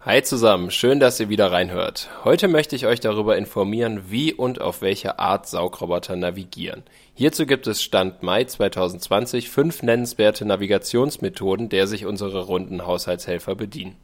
Hi. Zusammen, schön, dass ihr wieder reinhört. Heute möchte ich euch darüber informieren, wie und auf welche Art Saugroboter navigieren. Hierzu gibt es Stand Mai 2020 fünf nennenswerte Navigationsmethoden, der sich unsere runden Haushaltshelfer bedienen.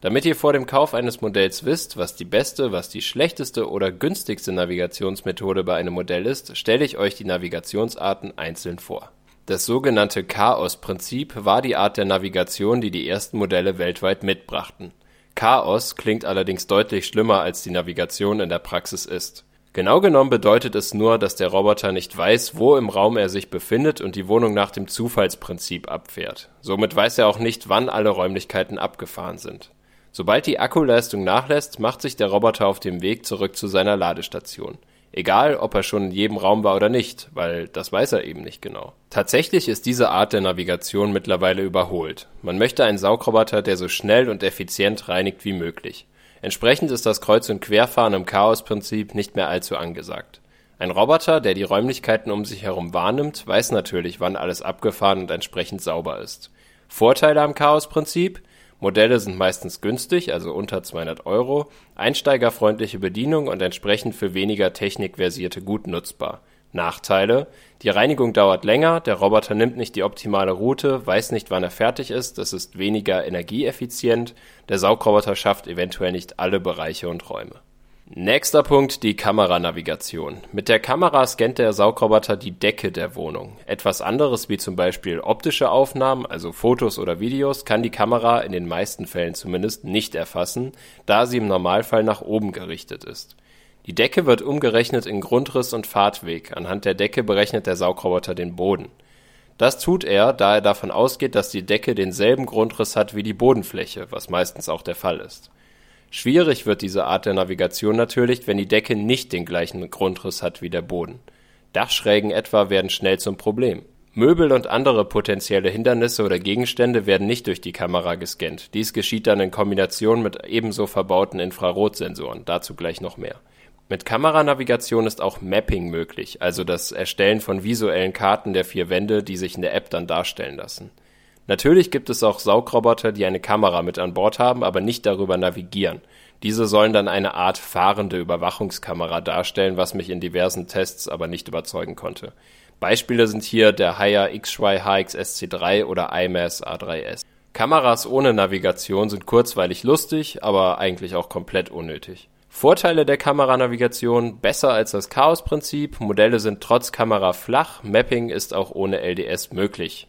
Damit ihr vor dem Kauf eines Modells wisst, was die beste, was die schlechteste oder günstigste Navigationsmethode bei einem Modell ist, stelle ich euch die Navigationsarten einzeln vor. Das sogenannte Chaos-Prinzip war die Art der Navigation, die die ersten Modelle weltweit mitbrachten. Chaos klingt allerdings deutlich schlimmer, als die Navigation in der Praxis ist. Genau genommen bedeutet es nur, dass der Roboter nicht weiß, wo im Raum er sich befindet und die Wohnung nach dem Zufallsprinzip abfährt. Somit weiß er auch nicht, wann alle Räumlichkeiten abgefahren sind. Sobald die Akkuleistung nachlässt, macht sich der Roboter auf dem Weg zurück zu seiner Ladestation. Egal, ob er schon in jedem Raum war oder nicht, weil das weiß er eben nicht genau. Tatsächlich ist diese Art der Navigation mittlerweile überholt. Man möchte einen Saugroboter, der so schnell und effizient reinigt wie möglich. Entsprechend ist das Kreuz- und Querfahren im Chaosprinzip nicht mehr allzu angesagt. Ein Roboter, der die Räumlichkeiten um sich herum wahrnimmt, weiß natürlich, wann alles abgefahren und entsprechend sauber ist. Vorteile am Chaosprinzip? Modelle sind meistens günstig, also unter 200 Euro, einsteigerfreundliche Bedienung und entsprechend für weniger Technikversierte gut nutzbar. Nachteile: Die Reinigung dauert länger, der Roboter nimmt nicht die optimale Route, weiß nicht, wann er fertig ist, es ist weniger energieeffizient, der Saugroboter schafft eventuell nicht alle Bereiche und Räume Nächster Punkt, die Kameranavigation. Mit der Kamera scannt der Saugroboter die Decke der Wohnung. Etwas anderes wie zum Beispiel optische Aufnahmen, also Fotos oder Videos, kann die Kamera in den meisten Fällen zumindest nicht erfassen, da sie im Normalfall nach oben gerichtet ist. Die Decke wird umgerechnet in Grundriss und Fahrtweg. Anhand der Decke berechnet der Saugroboter den Boden. Das tut er, da er davon ausgeht, dass die Decke denselben Grundriss hat wie die Bodenfläche, was meistens auch der Fall ist. Schwierig wird diese Art der Navigation natürlich, wenn die Decke nicht den gleichen Grundriss hat wie der Boden. Dachschrägen etwa werden schnell zum Problem. Möbel und andere potenzielle Hindernisse oder Gegenstände werden nicht durch die Kamera gescannt. Dies geschieht dann in Kombination mit ebenso verbauten Infrarotsensoren, dazu gleich noch mehr. Mit Kameranavigation ist auch Mapping möglich, also das Erstellen von visuellen Karten der vier Wände, die sich in der App dann darstellen lassen. Natürlich gibt es auch Saugroboter, die eine Kamera mit an Bord haben, aber nicht darüber navigieren. Diese sollen dann eine Art fahrende Überwachungskamera darstellen, was mich in diversen Tests aber nicht überzeugen konnte. Beispiele sind hier der Haier XY HX SC3 oder IMAS A3S. Kameras ohne Navigation sind kurzweilig lustig, aber eigentlich auch komplett unnötig. Vorteile der Kameranavigation besser als das Chaos-Prinzip, Modelle sind trotz Kamera flach, Mapping ist auch ohne LDS möglich.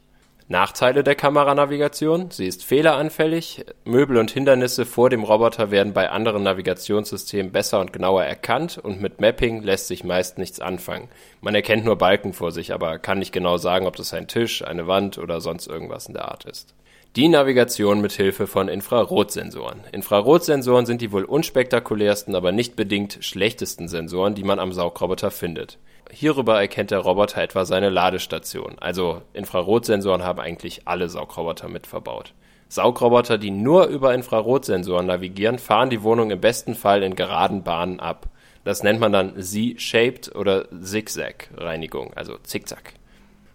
Nachteile der Kameranavigation: Sie ist fehleranfällig, Möbel und Hindernisse vor dem Roboter werden bei anderen Navigationssystemen besser und genauer erkannt und mit Mapping lässt sich meist nichts anfangen. Man erkennt nur Balken vor sich, aber kann nicht genau sagen, ob das ein Tisch, eine Wand oder sonst irgendwas in der Art ist. Die Navigation mit Hilfe von Infrarotsensoren. Infrarotsensoren sind die wohl unspektakulärsten, aber nicht bedingt schlechtesten Sensoren, die man am Saugroboter findet Hierüber erkennt der Roboter etwa seine Ladestation. Also Infrarotsensoren haben eigentlich alle Saugroboter mit verbaut. Saugroboter, die nur über Infrarotsensoren navigieren, fahren die Wohnung im besten Fall in geraden Bahnen ab. Das nennt man dann Z-shaped oder Zigzag-Reinigung, also Zickzack.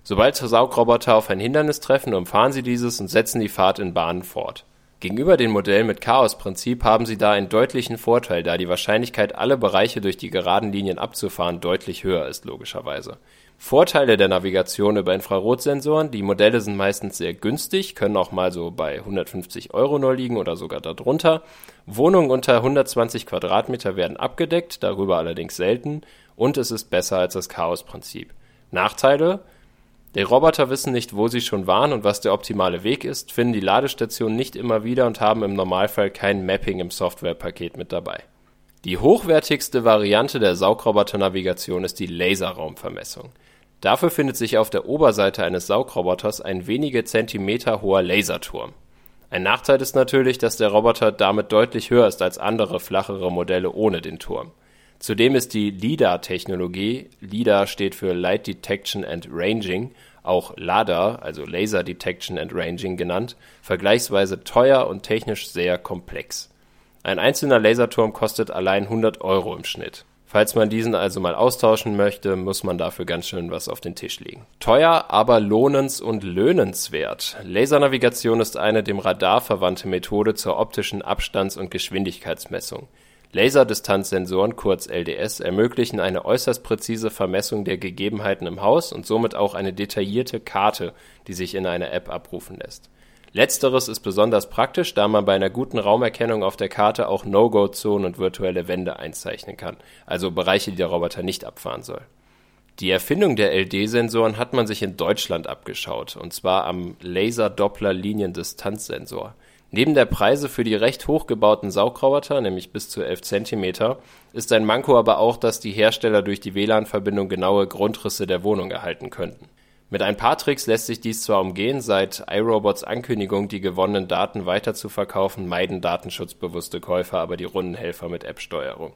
Sobald Saugroboter auf ein Hindernis treffen, umfahren sie dieses und setzen die Fahrt in Bahnen fort Gegenüber den Modellen mit Chaos-Prinzip haben sie da einen deutlichen Vorteil, da die Wahrscheinlichkeit, alle Bereiche durch die geraden Linien abzufahren, deutlich höher ist logischerweise. Vorteile der Navigation über Infrarotsensoren: Die Modelle sind meistens sehr günstig, können auch mal so bei 150 Euro nur liegen oder sogar darunter. Wohnungen unter 120 Quadratmeter werden abgedeckt, darüber allerdings selten, und es ist besser als das Chaos-Prinzip. Nachteile die Roboter wissen nicht, wo sie schon waren und was der optimale Weg ist, finden die Ladestation nicht immer wieder und haben im Normalfall kein Mapping im Softwarepaket mit dabei. Die hochwertigste Variante der Saugroboternavigation ist die Laserraumvermessung. Dafür findet sich auf der Oberseite eines Saugroboters ein wenige Zentimeter hoher Laserturm. Ein Nachteil ist natürlich, dass der Roboter damit deutlich höher ist als andere flachere Modelle ohne den Turm Zudem ist die LiDAR-Technologie (LiDAR steht für Light Detection and Ranging, auch LaDAR also Laser Detection and Ranging genannt) vergleichsweise teuer und technisch sehr komplex. Ein einzelner Laserturm kostet allein 100 Euro im Schnitt. Falls man diesen also mal austauschen möchte, muss man dafür ganz schön was auf den Tisch legen. Teuer, aber lohnens- und löhnenswert. Lasernavigation ist eine dem Radar verwandte Methode zur optischen Abstands- und Geschwindigkeitsmessung. Laserdistanzsensoren kurz LDS ermöglichen eine äußerst präzise Vermessung der Gegebenheiten im Haus und somit auch eine detaillierte Karte, die sich in einer App abrufen lässt Letzteres ist besonders praktisch, da man bei einer guten Raumerkennung auf der Karte auch No-Go-Zonen und virtuelle Wände einzeichnen kann, also Bereiche, die der Roboter nicht abfahren soll. Die Erfindung der LD-Sensoren hat man sich in Deutschland abgeschaut, und zwar am Laser-Doppler-Liniendistanzsensor. Neben der Preise für die recht hochgebauten Saugroboter, nämlich bis zu 11 cm, ist ein Manko aber auch, dass die Hersteller durch die WLAN-Verbindung genaue Grundrisse der Wohnung erhalten könnten mit ein paar Tricks lässt sich dies zwar umgehen, seit iRobots Ankündigung, die gewonnenen Daten weiterzuverkaufen, meiden datenschutzbewusste Käufer aber die Rundenhelfer mit App-Steuerung.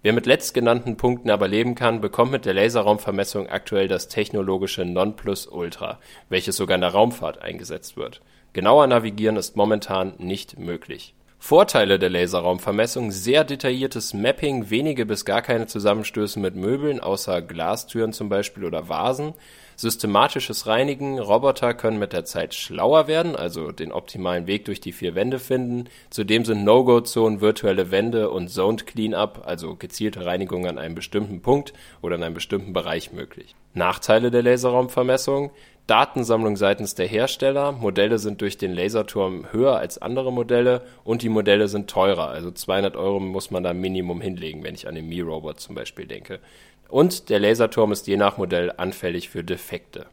Wer mit letztgenannten Punkten aber leben kann, bekommt mit der Laserraumvermessung aktuell das technologische Nonplusultra, welches sogar in der Raumfahrt eingesetzt wird. Genauer navigieren ist momentan nicht möglich. Vorteile der Laserraumvermessung: sehr detailliertes Mapping, wenige bis gar keine Zusammenstöße mit Möbeln außer Glastüren zum Beispiel oder Vasen systematisches Reinigen, Roboter können mit der Zeit schlauer werden, also den optimalen Weg durch die vier Wände finden. Zudem sind No-Go-Zonen, virtuelle Wände und Zoned Cleanup, also gezielte Reinigung an einem bestimmten Punkt oder in einem bestimmten Bereich möglich. Nachteile der Laserraumvermessung Datensammlung seitens der Hersteller, Modelle sind durch den Laserturm höher als andere Modelle und die Modelle sind teurer, also 200 Euro muss man da Minimum hinlegen, wenn ich an den Mi-Robot zum Beispiel denke. Und der Laserturm ist je nach Modell anfällig für Defekte.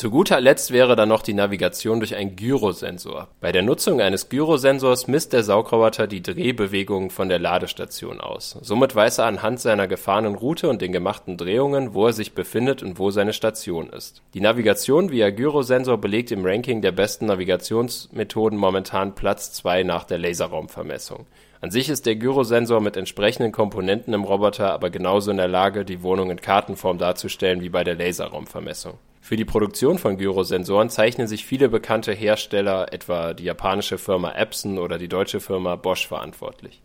Zu guter Letzt wäre dann noch die Navigation durch einen Gyrosensor. Bei der Nutzung eines Gyrosensors misst der Saugroboter die Drehbewegungen von der Ladestation aus. Somit weiß er anhand seiner gefahrenen Route und den gemachten Drehungen, wo er sich befindet und wo seine Station ist. Die Navigation via Gyrosensor belegt im Ranking der besten Navigationsmethoden momentan Platz 2 nach der Laserraumvermessung. An sich ist der Gyrosensor mit entsprechenden Komponenten im Roboter aber genauso in der Lage, die Wohnung in Kartenform darzustellen wie bei der Laserraumvermessung. Für die Produktion von Gyrosensoren zeichnen sich viele bekannte Hersteller, etwa die japanische Firma Epson oder die deutsche Firma Bosch verantwortlich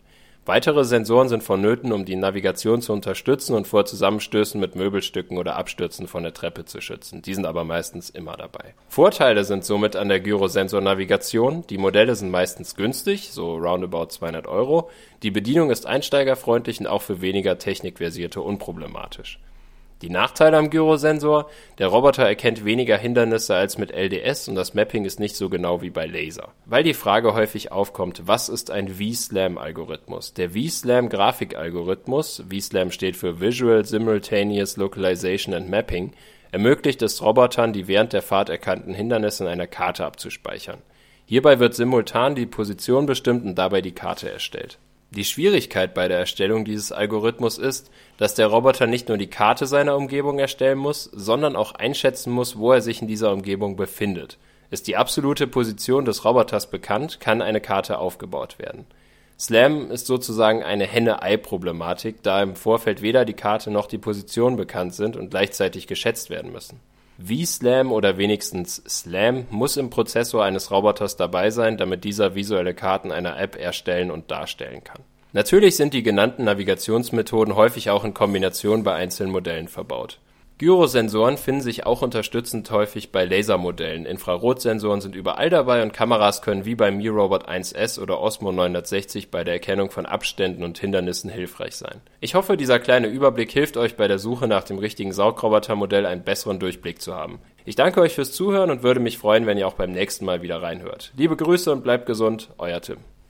Weitere Sensoren sind vonnöten, um die Navigation zu unterstützen und vor Zusammenstößen mit Möbelstücken oder Abstürzen von der Treppe zu schützen. Die sind aber meistens immer dabei. Vorteile sind somit an der Gyrosensor-Navigation. Die Modelle sind meistens günstig, so roundabout 200 Euro. Die Bedienung ist einsteigerfreundlich und auch für weniger Technikversierte unproblematisch. Die Nachteile am Gyrosensor: Der Roboter erkennt weniger Hindernisse als mit LDS und das Mapping ist nicht so genau wie bei Laser. Weil die Frage häufig aufkommt, was ist ein VSLAM-Algorithmus? Der VSLAM-Grafikalgorithmus (VSLAM steht für Visual Simultaneous Localization and Mapping) ermöglicht es Robotern, die während der Fahrt erkannten Hindernisse in einer Karte abzuspeichern. Hierbei wird simultan die Position bestimmt und dabei die Karte erstellt die Schwierigkeit bei der Erstellung dieses Algorithmus ist, dass der Roboter nicht nur die Karte seiner Umgebung erstellen muss, sondern auch einschätzen muss, wo er sich in dieser Umgebung befindet. Ist die absolute Position des Roboters bekannt, kann eine Karte aufgebaut werden. Slam ist sozusagen eine Henne-Ei-Problematik, da im Vorfeld weder die Karte noch die Position bekannt sind und gleichzeitig geschätzt werden müssen VSLAM oder wenigstens SLAM muss im Prozessor eines Roboters dabei sein, damit dieser visuelle Karten einer App erstellen und darstellen kann. Natürlich sind die genannten Navigationsmethoden häufig auch in Kombination bei einzelnen Modellen verbaut Gyrosensoren finden sich auch unterstützend häufig bei Lasermodellen, Infrarotsensoren sind überall dabei und Kameras können wie beim Mi-Robot 1S oder Osmo 960 bei der Erkennung von Abständen und Hindernissen hilfreich sein. Ich hoffe, dieser kleine Überblick hilft euch bei der Suche nach dem richtigen Saugrobotermodell einen besseren Durchblick zu haben. Ich danke euch fürs Zuhören und würde mich freuen, wenn ihr auch beim nächsten Mal wieder reinhört. Liebe Grüße und bleibt gesund, euer Tim.